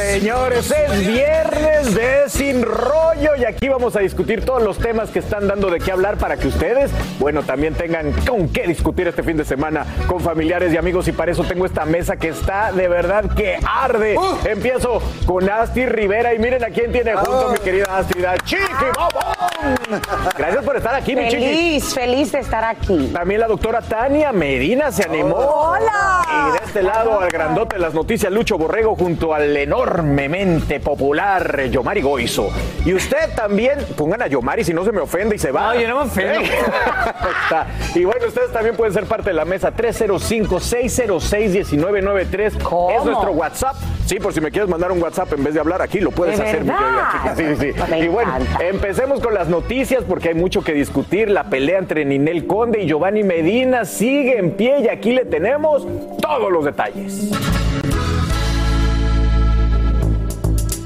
Señores, es viernes de Sin Rollo y aquí vamos a discutir todos los temas que están dando de qué hablar para que ustedes, bueno, también tengan con qué discutir este fin de semana con familiares y amigos y para eso tengo esta mesa que está de verdad que arde. Empiezo con Asti Rivera y miren a quién tiene junto mi querida Astrid, a Chiqui Babón. Gracias por estar aquí, mi Chiqui. Feliz, feliz de estar aquí. También la doctora Tania Medina se animó. ¡Hola! Este lado, al grandote de las noticias, Lucho Borrego, junto al enormemente popular Yomari Goizo. Y usted también, pongan a Yomari si no se me ofende y se va. No, yo no me ofendo. Y bueno, ustedes también pueden ser parte de la mesa 305-606-1993. ¿Cómo? Es nuestro WhatsApp. Sí, por si me quieres mandar un WhatsApp en vez de hablar aquí, lo puedes ¿De hacer, mi querida. Sí, sí, sí. Me y bueno, encanta. empecemos con las noticias porque hay mucho que discutir. La pelea entre Ninel Conde y Giovanni Medina sigue en pie y aquí le tenemos todos los detalles.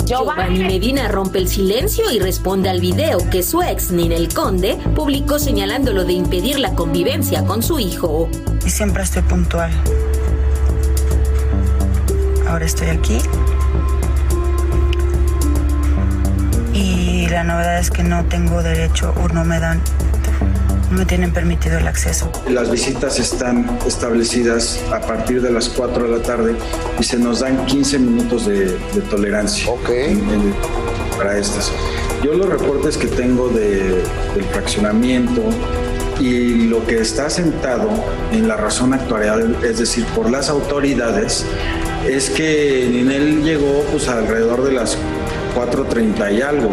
Giovanni Medina rompe el silencio y responde al video que su ex Ninel Conde publicó señalándolo de impedir la convivencia con su hijo. y siempre estoy puntual. Ahora estoy aquí. Y la novedad es que no tengo derecho o no me dan, no me tienen permitido el acceso. Las visitas están establecidas a partir de las 4 de la tarde y se nos dan 15 minutos de, de tolerancia en- en- para estas. Yo los reportes que tengo de- del fraccionamiento y lo que está sentado en la razón actuarial, es decir, por las autoridades, es que Ninel llegó pues alrededor de las 4.30 y algo,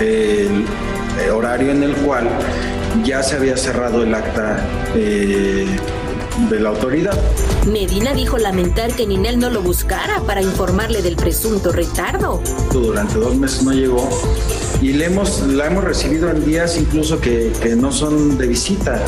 el horario en el cual ya se había cerrado el acta eh, de la autoridad. Medina dijo lamentar que Ninel no lo buscara para informarle del presunto retardo. Durante dos meses no llegó y le hemos, la hemos recibido en días incluso que, que no son de visita.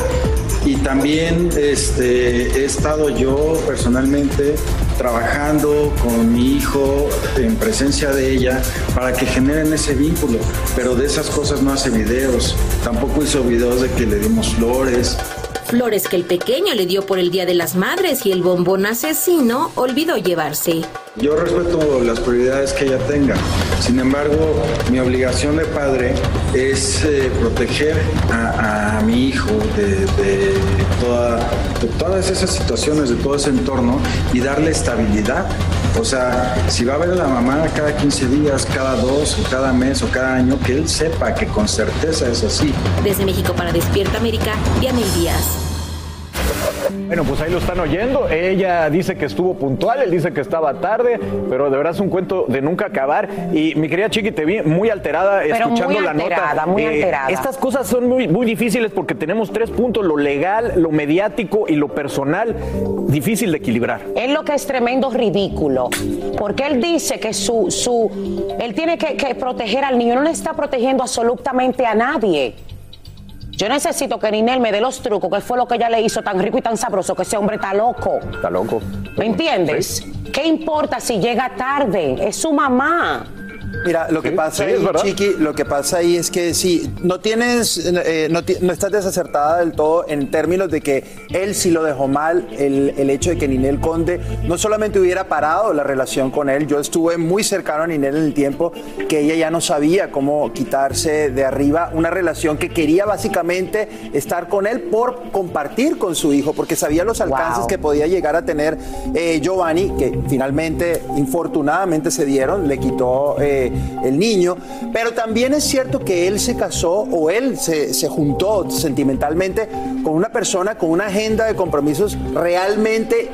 Y también este, he estado yo personalmente trabajando con mi hijo en presencia de ella para que generen ese vínculo, pero de esas cosas no hace videos, tampoco hizo videos de que le dimos flores, Flores que el pequeño le dio por el Día de las Madres y el bombón asesino olvidó llevarse. Yo respeto las prioridades que ella tenga. Sin embargo, mi obligación de padre es eh, proteger a, mi hijo de todas esas situaciones, de todo ese entorno y darle estabilidad. O sea, si va a ver a la mamá cada 15 días, cada dos, o cada mes o cada año, que él sepa que con certeza es así. Desde México para Despierta América, Diana Díaz. Bueno, pues ahí lo están oyendo. Ella dice que estuvo puntual, él dice que estaba tarde, pero de verdad es un cuento de nunca acabar. Y mi querida Chiqui, te vi muy alterada Pero escuchando muy la alterada, nota. Eh, muy alterada. Estas cosas son muy, muy difíciles porque tenemos tres puntos, lo legal, lo mediático y lo personal, difícil de equilibrar. Es lo que es tremendo ridículo. Porque él dice que su, su, él tiene que, que proteger al niño. No le está protegiendo absolutamente a nadie. Yo necesito que Ninel me dé los trucos, que fue lo que ella le hizo tan rico y tan sabroso, que ese hombre está loco. Está loco. ¿Me entiendes? ¿Qué importa si llega tarde? Es su mamá. Mira, lo que Sí, pasa sí, ahí. Chiqui, lo que pasa ahí es que sí, no tienes, eh, no, no estás desacertada del todo en términos de que él sí lo dejó mal, el, el hecho de que Ninel Conde no solamente hubiera parado la relación con él, yo estuve muy cercano a Ninel en el tiempo que ella ya no sabía cómo quitarse de arriba una relación que quería básicamente estar con él por compartir con su hijo, porque sabía los alcances Wow. que podía llegar a tener eh, Giovanni, que finalmente, infortunadamente se dieron, le quitó eh, el niño, pero también es cierto que él se casó o él se, se juntó sentimentalmente con una persona con una agenda de compromisos realmente,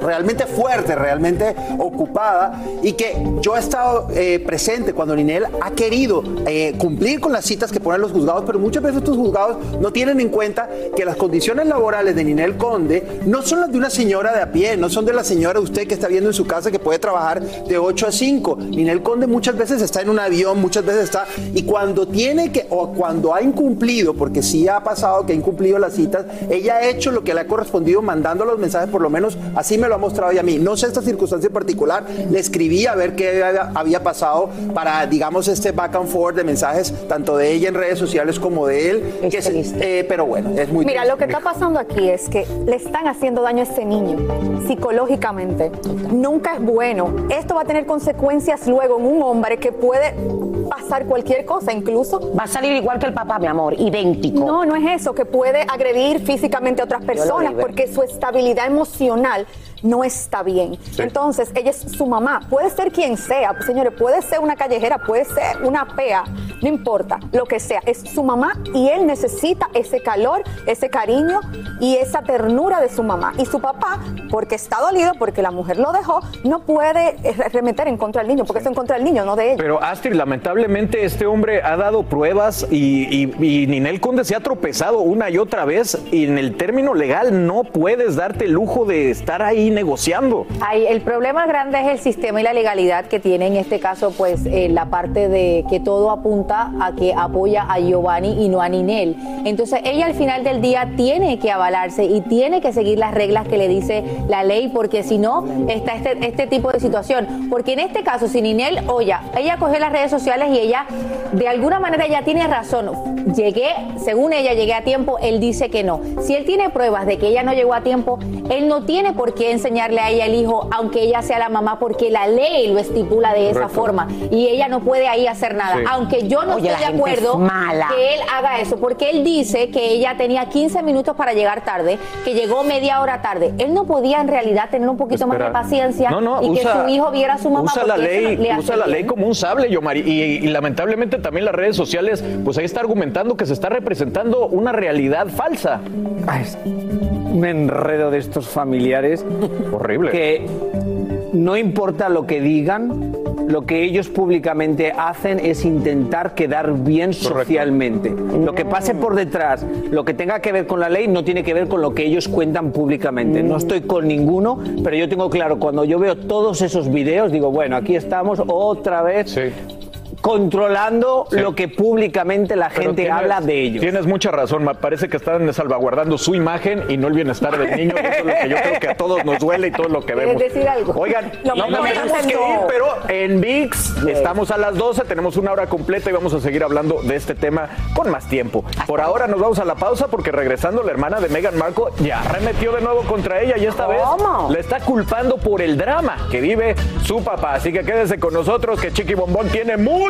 realmente fuerte, realmente ocupada, y que yo he estado eh, presente cuando Ninel ha querido eh, cumplir con las citas que ponen los juzgados, pero muchas veces estos juzgados no tienen en cuenta que las condiciones laborales de Ninel Conde no son las de una señora de a pie, no son de la señora usted que está viendo en su casa que puede trabajar de 8 a 5. Ninel Conde muchas veces está en un avión, muchas veces está, y cuando tiene que, o cuando ha incumplido, porque sí ha pasado que ha incumplido las citas, ella ha hecho lo que le ha correspondido mandando los mensajes, por lo menos así me lo ha mostrado ella a mí. No sé esta circunstancia en particular, le escribí a ver qué había, pasado para, digamos, este back and forth de mensajes, tanto de ella en redes sociales como de él, que se- eh, pero bueno, es muy Mira, triste. lo que está pasando aquí es que le están haciendo daño a este niño psicológicamente. Nunca es bueno. Esto va a tener consecuencias luego en un hombre que puede pasar cualquier cosa, incluso. Va a salir igual que el papá, mi amor, idéntico. No, no es eso, que puede agredir físicamente a otras personas porque su estabilidad emocional no está bien. Entonces, ella es su mamá, puede ser quien sea, pues, señores, puede ser una callejera, puede ser una pea, no importa, lo que sea, es su mamá y él necesita ese calor, ese cariño y esa ternura de su mamá. Y su papá, porque está dolido, porque la mujer lo dejó, no puede eh, remeter en contra del niño, porque es en contra del niño, no de ella. Pero Astrid, lamentablemente este hombre ha dado pruebas y, y- y Ninel Conde se ha tropezado una y otra vez y en el término legal no puedes darte el lujo de estar ahí negociando. El problema grande es el sistema y la legalidad que tiene en este caso, pues eh, la parte de que todo apunta a que apoya a Giovanni y no a Ninel. Entonces ella al final del día tiene que avalarse y tiene que seguir las reglas que le dice la ley, porque si no está este, este tipo de situación. Porque en este caso, si Ninel Oya, ella cogió las redes sociales y ella de alguna manera ya tiene razón. Llegué, según ella llegué a tiempo, él dice que no. Si él tiene pruebas de que ella no llegó a tiempo, él no tiene por qué enseñarle a ella el hijo, aunque ella sea la mamá, porque la ley lo estipula de esa Correcto. forma y ella no puede ahí hacer nada. Sí. Aunque yo no Oye, estoy de acuerdo es mala. que él haga eso, porque él dice que ella tenía 15 minutos para llegar tarde, que llegó media hora tarde. Él no podía en realidad tener un poquito más de paciencia No, no, y que su hijo viera a su mamá. Usa la ley, le hace usa la bien. ley como un sable, Yomari. Y, y lamentablemente también las redes sociales, pues ahí está argumentando que se está representando una realidad falsa. Ay, un enredo de estos familiares. Horrible. Que no importa lo que digan, lo que ellos públicamente hacen es intentar quedar bien socialmente. Lo que pase por detrás, lo que tenga que ver con la ley, no tiene que ver con lo que ellos cuentan públicamente. No estoy con ninguno, pero yo tengo claro, cuando yo veo todos esos videos, digo, bueno, aquí estamos otra vez. Controlando Sí. lo que públicamente la Pero gente tienes- habla de ellos. Tienes mucha razón, me parece que están salvaguardando su imagen y no el bienestar del niño. Eso es lo que yo creo que a todos nos duele y todo lo que ¿Quieres vemos. decir algo? Oigan, Lo no mismo tenemos que ir, pero en VIX estamos a las 12, tenemos una hora completa y vamos a seguir hablando de este tema con más tiempo. Por ahora nos vamos a la pausa porque regresando la hermana de Meghan Markle ya arremetió de nuevo contra ella y esta ¿Cómo? vez le está culpando por el drama que vive su papá. Así que quédese con nosotros que Chiqui Bombón tiene mucho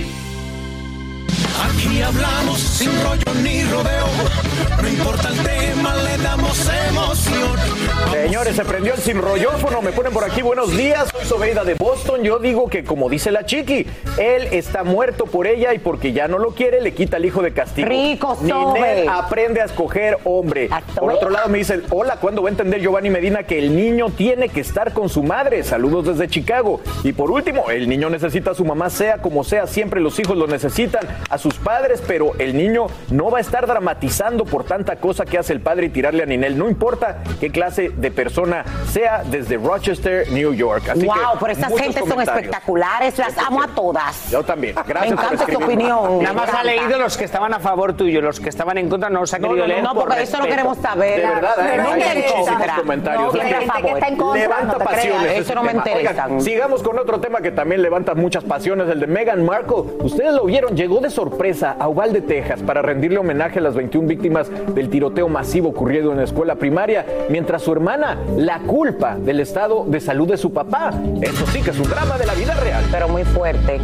Aquí hablamos sin rollo ni rodeo. No importa el tema, le damos emoción. Señores, se prendió el sin rollófono. Me ponen por aquí buenos días. Soy Sobeida de Boston. Yo digo que, como dice la chiqui, él está muerto por ella y porque ya no lo quiere, le quita el hijo de castigo. Rico, Ninel Sobe. aprende a escoger hombre. Por otro lado, me dice: Hola, ¿cuándo va a entender Giovanni Medina que el niño tiene que estar con su madre? Saludos desde Chicago. Y por último, el niño necesita a su mamá, sea como sea. Siempre los hijos lo necesitan a sus padres, pero el niño no va a estar dramatizando por tanta cosa que hace el padre y tirarle a Ninel. No importa qué clase de persona sea desde Rochester, New York. Así wow, que pero estas gentes son espectaculares, las amo a todas. Yo también. Gracias Me por encanta tu opinión. Nada más ha leído los que estaban a favor tuyo, los que estaban en contra no los ha No, querido no, no, leer. No, por porque eso no queremos saber. De verdad, ¿eh? No hay me muchísimos comentarios. No, Es que que hay gente que está en contra, levanta te pasiones. Eso no me interesa. Oigan, sigamos con otro tema que también levanta muchas pasiones, el de Meghan Markle. Ustedes lo vieron, llegó de sorpresa a Uvalde, Texas, para rendirle homenaje a las 21 víctimas del tiroteo masivo ocurrido en la escuela primaria, mientras su hermana la culpa del estado de salud de su papá. Eso sí que es un drama de la vida real. Pero muy fuerte.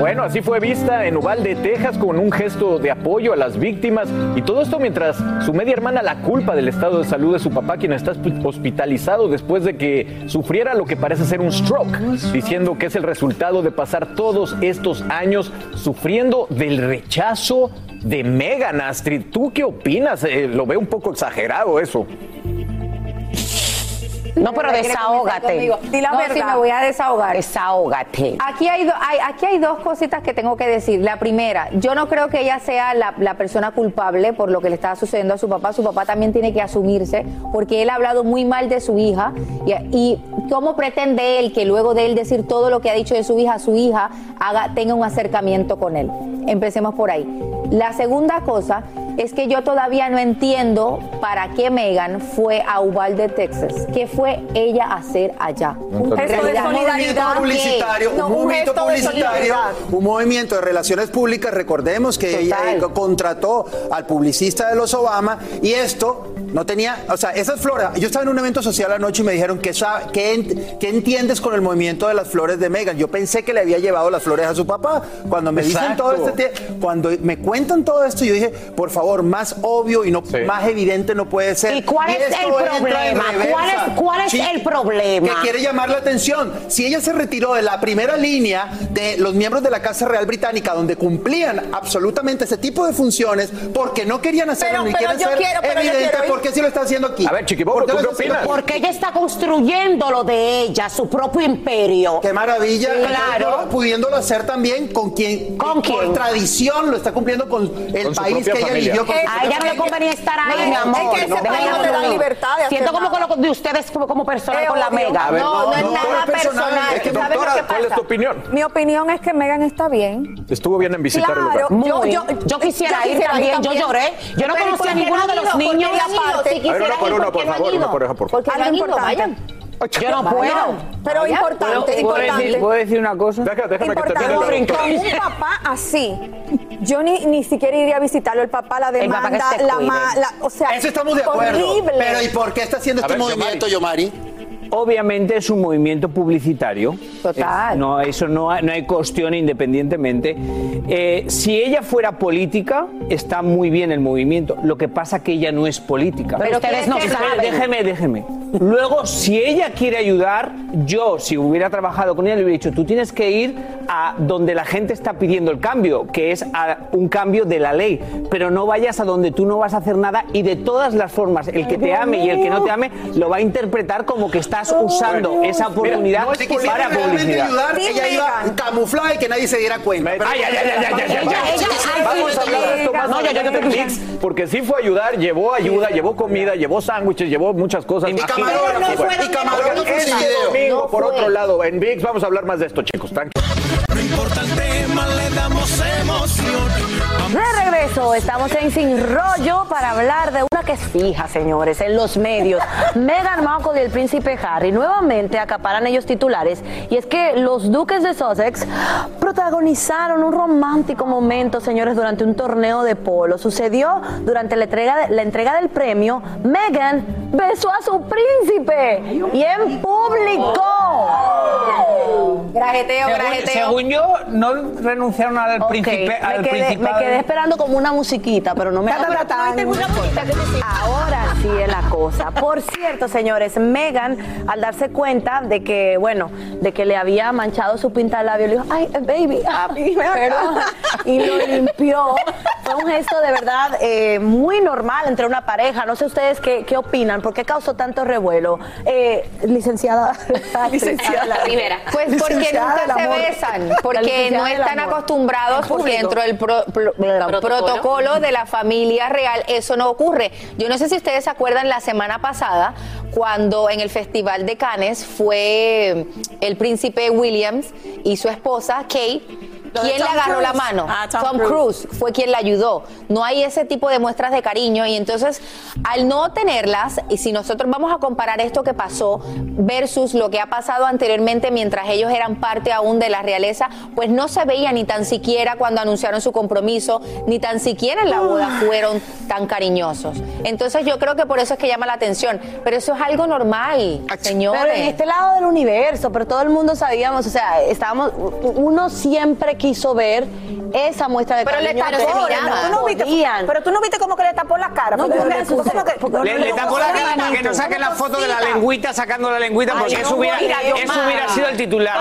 Bueno, así fue vista en Uvalde, Texas, con un gesto de apoyo a las víctimas. Y todo esto mientras su media hermana la culpa del estado de salud de su papá, quien está hospi- hospitalizado después de que sufriera lo que parece ser un stroke, diciendo que es el resultado de pasar todos estos años sufriendo del rechazo de Megan Astrid. ¿Tú qué opinas? Eh, lo veo un poco exagerado eso. No, pero ¿Quiere comenzar desahógate. Di la No, verdad. sí, me voy a desahogar. Desahógate. Aquí hay, do- hay- aquí hay dos cositas que tengo que decir. La primera, yo no creo que ella sea la, la persona culpable por lo que le está sucediendo a su papá. Su papá también tiene que asumirse porque él ha hablado muy mal de su hija. Y, y cómo pretende él que luego de él decir todo lo que ha dicho de su hija, su hija haga, tenga un acercamiento con él. Empecemos por ahí. La segunda cosa es que yo todavía no entiendo para qué Megan fue a Uvalde, Texas. ¿Qué fue ella a hacer allá? Un gesto de solidaridad. publicitario, No, un un movimiento publicitario, un movimiento de relaciones públicas. Recordemos que ella eh, contrató al publicista de los Obama y esto no tenía, o sea, esas flores. Yo estaba en un evento social anoche y me dijeron que ¿qué, ent- qué entiendes con el movimiento de las flores de Megan? Yo pensé que le había llevado las flores a su papá. Cuando me dicen todo este cuando me cuentan todo esto, yo dije, por favor, más obvio y no más evidente no puede ser. ¿Y cuál es el problema? ¿Cuál es- cuál es el problema? Que quiere llamar la atención. Si ella se retiró de la primera línea de los miembros de la Casa Real Británica, donde cumplían absolutamente ese tipo de funciones, porque no querían hacerlo Pero- ni pero quieren yo ser quiero- evidente, ¿por qué sí lo está haciendo aquí? A ver, Chiquibobo, ¿Por ¿tú qué opinas? Porque ella está construyendo lo de ella, su propio imperio. Qué maravilla. Claro. Pudiéndolo hacer también con quien, ¿Con quién? por tradición, lo está cumpliendo con el Con país que ella eligió. con su A ella no le convenía estar ahí, No, mi es amor. que ese No, país déjala no te da libertad de hacer Siento como nada. con lo de ustedes como, como personal Es con la mega. Ver, no, no, es nada es personal. personal. Es que, ¿Sabes doctora, lo que ¿cuál es tu opinión? Mi opinión es que Megan está bien. Estuvo bien en visitar el lugar. Claro, yo, Muy. yo, Yo quisiera ir también, yo lloré. Yo no Pero ¿y conocí por a ninguno no de los niños. Ido? Si A ver, una por una, ¿por por favor, una ido? pareja, por favor. Porque no han ido, vayan. Yo no puedo. Pero ¿Puedo, importante, puedo importante. decir, ¿Puedo decir una cosa? Deja- déjame que Importante. la Brinco. doctora. Un papá así, yo ni, ni siquiera iría a visitarlo. El papá la papá que demanda, se la, ma- la- o sea, Eso estamos de acuerdo. horrible. Pero ¿y por qué está haciendo A este ver, movimiento, Yomari? Obviamente es un movimiento publicitario. Total. Es- no, eso no, hay- no hay cuestión independientemente. Eh, si ella fuera política, está muy bien el movimiento. Lo que pasa que ella no es política. Pero ustedes no saben. Déjeme, déjeme. Luego, si ella quiere ayudar, yo, si hubiera trabajado con ella, le hubiera dicho, tú tienes que ir a donde la gente está pidiendo el cambio, que es a un cambio de la ley. Pero no vayas a donde tú no vas a hacer nada y de todas las formas, el que te ame y el que no te ame, lo va a interpretar como que estás usando esa oportunidad No, si quisiera para publicidad. ayudar, Sí, ella iba camuflada y que nadie se diera cuenta. Pero- Ay, ay, ay, ay, ay, ay, ay, Ella- ay. ella- Vamos a hablar de esto más No, yo te- Netflix, porque sí fue a ayudar, llevó ayuda, llevó comida, llevó sándwiches, llevó muchas cosas. Y Y video. No por otro lado, en VIX vamos a hablar más de esto, chicos, tranquilos. No importa el tema, le damos emoción. De regreso, estamos en Sin Rollo para hablar de una que es fija, señores, en los medios. Meghan Markle y el príncipe Harry nuevamente acaparan ellos titulares y es que los duques de Sussex protagonizaron un romántico momento, señores, durante un torneo de polo. Sucedió durante la entrega, la entrega del premio. Meghan besó a su príncipe y en público. Grajeteo, Según, grajeteo. según yo, no renunciaron al Ok, príncipe, al me, quedé, me principado. quedé esperando como una musiquita, pero no me. Ahora sí es la cosa. Por cierto, señores, Megan, al darse cuenta de que, bueno, de que le había manchado su pinta labio, le dijo, ay, baby, ah, perdón", y lo limpió. Fue un gesto de verdad eh, muy normal entre una pareja. No sé ustedes qué, qué opinan, por qué causó tanto revuelo. Eh, licenciada, licenciada Rivera. Pues porque nunca se amor. besan, porque no están acostumbrados, porque dentro del pro- pro- protocolo. de la familia real eso no ocurre. Yo no sé si ustedes se acuerdan la semana pasada cuando en el Festival de Cannes fue el príncipe Williams y su esposa Kate. ¿Quién le agarró la mano? Ah, Tom Tom Cruise. Cruise fue quien la ayudó. No hay ese tipo de muestras de cariño y entonces al no tenerlas, y si nosotros vamos a comparar esto que pasó versus lo que ha pasado anteriormente mientras ellos eran parte aún de la realeza, pues no se veía ni tan siquiera cuando anunciaron su compromiso, ni tan siquiera en la boda fueron tan cariñosos. Entonces yo creo que por eso es que llama la atención, pero eso es algo normal, señores. Pero en este lado del universo, pero todo el mundo sabíamos, o sea, estábamos, uno siempre quiso ver esa muestra de Pero le tapó. Tú no viste- pero tú no viste como que le tapó la cara. No, yo le- ¿cómo tapó la cara para que no saque la foto de la lengüita sacando la lengüita porque Ay, eso, hubiera, sido el titular.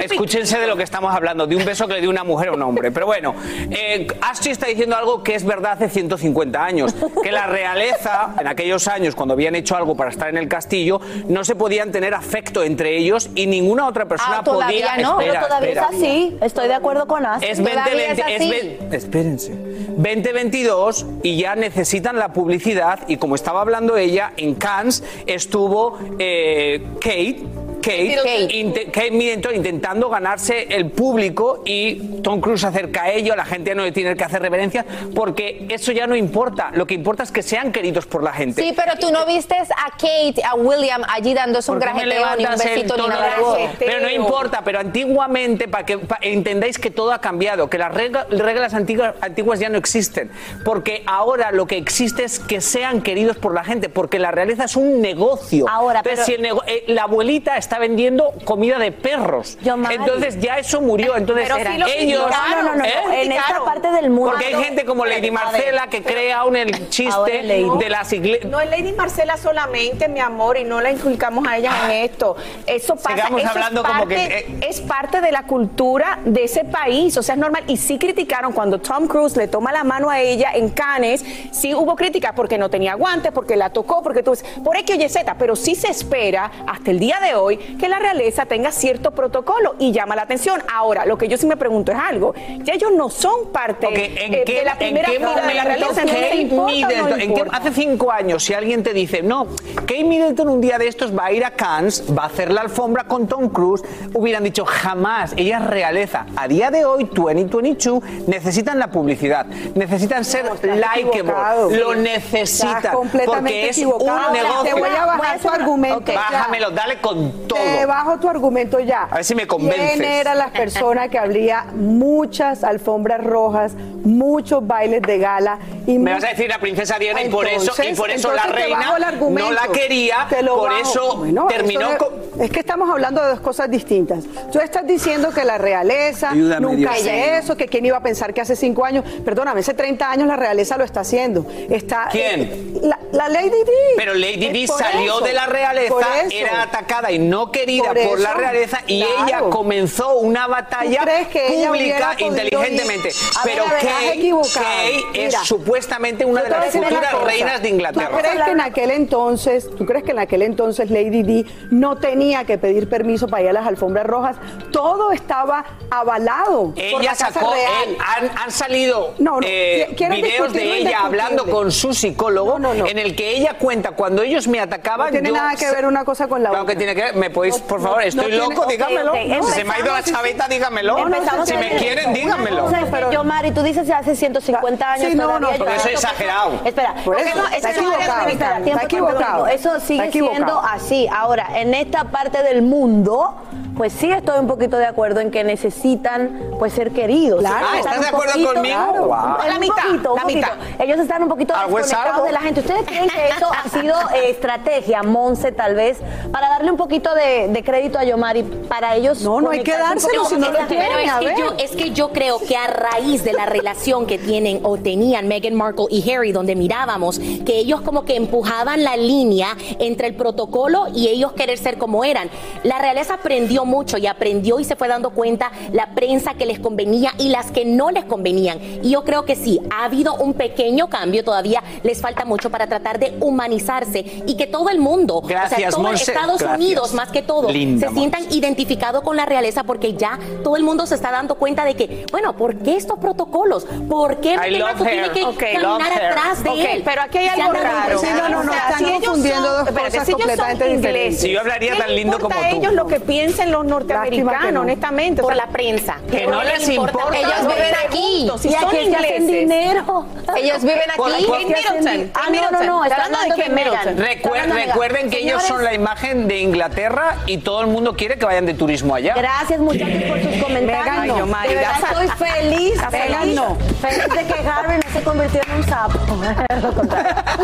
Escúchense de lo que estamos hablando, de un beso que le dio una mujer a un hombre. Pero bueno, eh, Ashley está diciendo algo que es verdad hace 150 años, que la realeza, en aquellos años, cuando habían hecho algo para estar en el castillo, no se podían tener afecto entre ellos y ninguna otra persona Ah, todavía podía... no, Espera, pero todavía espera. es así. Estoy de acuerdo con As. Es 2020, es ve- espérense. 2022 y ya necesitan la publicidad y como estaba hablando ella, en Cannes estuvo eh, Kate. Kate, Kate. inte- Kate Middleton intentando ganarse el público y Tom Cruise se acerca a ello, la gente no le tiene que hacer reverencias porque eso ya no importa, lo que importa es que sean queridos por la gente. Sí, pero tú no viste a Kate, a William allí dándose un ¿Por qué me grajeteo, ni un besito, ni nada. Pero no importa, pero antiguamente, para que entendáis que todo ha cambiado, que las regla- reglas antiguas, antiguas ya no existen, porque ahora lo que existe es que sean queridos por la gente, porque la realeza es un negocio. Ahora, Entonces, pero- si el nego- eh, la abuelita está vendiendo comida de perros, Yomari. entonces ya eso murió. Entonces ellos, criticaron, no, no, no, ¿eh? en esta parte del mundo. porque hay gente como Lady Marcela que crea aún el chiste de las iglesias. No es Lady Marcela solamente, mi amor, y no la inculcamos a ella en esto. Eso pasa. Sigamos eso hablando es, como parte, que, eh. es parte de la cultura de ese país. O sea, es normal. Y sí criticaron cuando Tom Cruise le toma la mano a ella en Cannes. Sí hubo críticas porque no tenía guantes, porque la tocó, porque tú. Por X, Y, Z. Pero sí se espera hasta el día de hoy que la realeza tenga cierto protocolo y llama la atención. Ahora, lo que yo sí me pregunto es algo. Ya ellos no son parte ¿en eh, qué, de la en primera qué fila de la realeza. Kate ¿importa no en qué- hace cinco años, si alguien te dice, no, Kate Middleton un día de estos va a ir a Cannes, va a hacer la alfombra con Tom Cruise, hubieran dicho jamás, ella es realeza. A día de hoy, 2022, necesitan la publicidad, necesitan ser equivocado. likeable, lo necesitan, porque es un Te negocio. voy a bajar tu argumento ya. Bájamelo, dale con todo. Te bajo tu argumento ya. A ver si me convences. ¿Quién era la persona que habría muchas alfombras rojas, muchos bailes de gala? Y Me vas a decir la princesa Diana y por eso, y por eso la reina no la quería, Te lo por bajo. eso Bueno, terminó eso con... Es que estamos hablando de dos cosas distintas. Tú estás diciendo que la realeza Ayúdame, nunca hace eso, que quién iba a pensar que hace cinco años, perdóname, hace 30 años la realeza lo está haciendo. Está, ¿Quién? eh, la, la Lady Di. Pero Lady Di salió eso, de la realeza, era atacada y no querida Por por, la realeza y claro. ella comenzó una batalla ¿Tú que pública inteligentemente. ir? Pero ver, Kay, es Mira, supuestamente una de las una futuras reinas de ¿Tú Inglaterra. crees que en aquel entonces, tú crees que en aquel entonces Lady Di no tenía que pedir permiso para ir a las alfombras rojas? Todo estaba avalado por la Ella Casa sacó, Real. eh, han, han salido No, no, eh, videos de ella hablando con su psicólogo en el que ella cuenta cuando ellos me atacaban. No tiene yo nada que ver una cosa con la Claro otra. que tiene que ver. ¿Me podéis, por No, favor? Estoy loco, ok, dígamelo. Si se me ha ido la chaveta, dígamelo. Si me quieren, dígamelo. Que yo, Mari, tú dices hace 150 años Sí, no, todavía no, yo- porque eso es exagerado. Espera, Por eso, no, está equivocado, está equivocado. Eso sigue Está equivocado. siendo así. Ahora, en esta parte del mundo, pues sí estoy un poquito de acuerdo en que necesitan pues ser queridos. Claro. Ah, están ¿estás de acuerdo poquito- conmigo? Claro, Wow. un La mitad, poquito, un la poquito. mitad. Ellos están un poquito ¿Algo es desconectados de la gente. ¿Ustedes creen que eso ha sido eh, estrategia, Monse, tal vez, para darle un poquito de, de crédito a Yomari para ellos? No, no hay que dárselo si no lo tienen. Pero es que, ver. yo, es que yo creo que a raíz de la relación que tienen o tenían Meghan Markle y Harry, donde mirábamos que ellos como que empujaban la línea entre el protocolo y ellos querer ser como eran. La realeza aprendió mucho y aprendió y se fue dando cuenta la prensa que les convenía y las que no les convenían. Y yo creo que sí, ha habido un pequeño cambio, todavía les falta mucho para tratar de humanizarse y que todo el mundo, o sea, Gracias, todo Monse. Estados Gracias. Unidos más que todo, Linda, se sientan identificados con la realeza porque ya todo el mundo se está dando cuenta de que, bueno, ¿por qué estos protocolos? ¿Por qué I Meghan love Markle tiene her. que Ok, caminar atrás de Ok, él? pero aquí hay algo raro. Sí, no, no, no, O sea, están si confundiendo son- dos espérate, cosas si completamente ingleses, diferentes. Si yo hablaría ¿qué tan lindo como tú. ellos lo que piensen los norteamericanos, que no. honestamente? O Por sea, la prensa. Que no les importa. Ellos no viven aquí. si Y aquí es que hacen ingleses. dinero. Ellos viven Por- aquí. por- Middleton. Ah, Kate no, no, no, está Hablando de. Middleton. Recuer- Meghan. recuerden que ellos son la imagen de Inglaterra y todo el mundo quiere que vayan de turismo allá. Gracias muchachos por sus comentarios. Meghan no. De verdad estoy feliz, feliz, no. feliz de que Harry no se convirtió en un sapo.